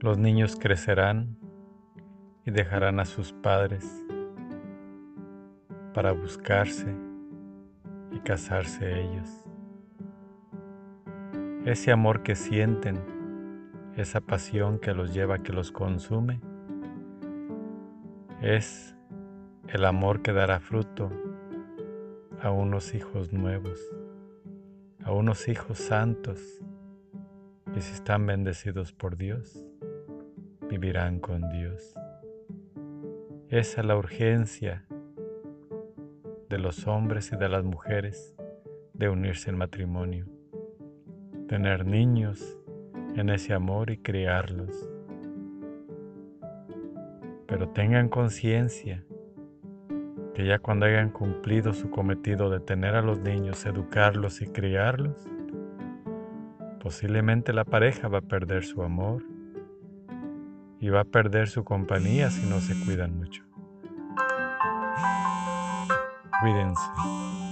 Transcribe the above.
Los niños crecerán y dejarán a sus padres para buscarse y casarse ellos. Ese amor que sienten, esa pasión que los lleva, que los consume, es el amor que dará fruto a unos hijos nuevos, a unos hijos santos que si están bendecidos por Dios, vivirán con Dios. Esa es la urgencia de los hombres y de las mujeres de unirse en matrimonio, tener niños en ese amor y criarlos. Pero tengan conciencia que ya cuando hayan cumplido su cometido de tener a los niños, educarlos y criarlos, posiblemente la pareja va a perder su amor y va a perder su compañía si no se cuidan mucho. Cuídense.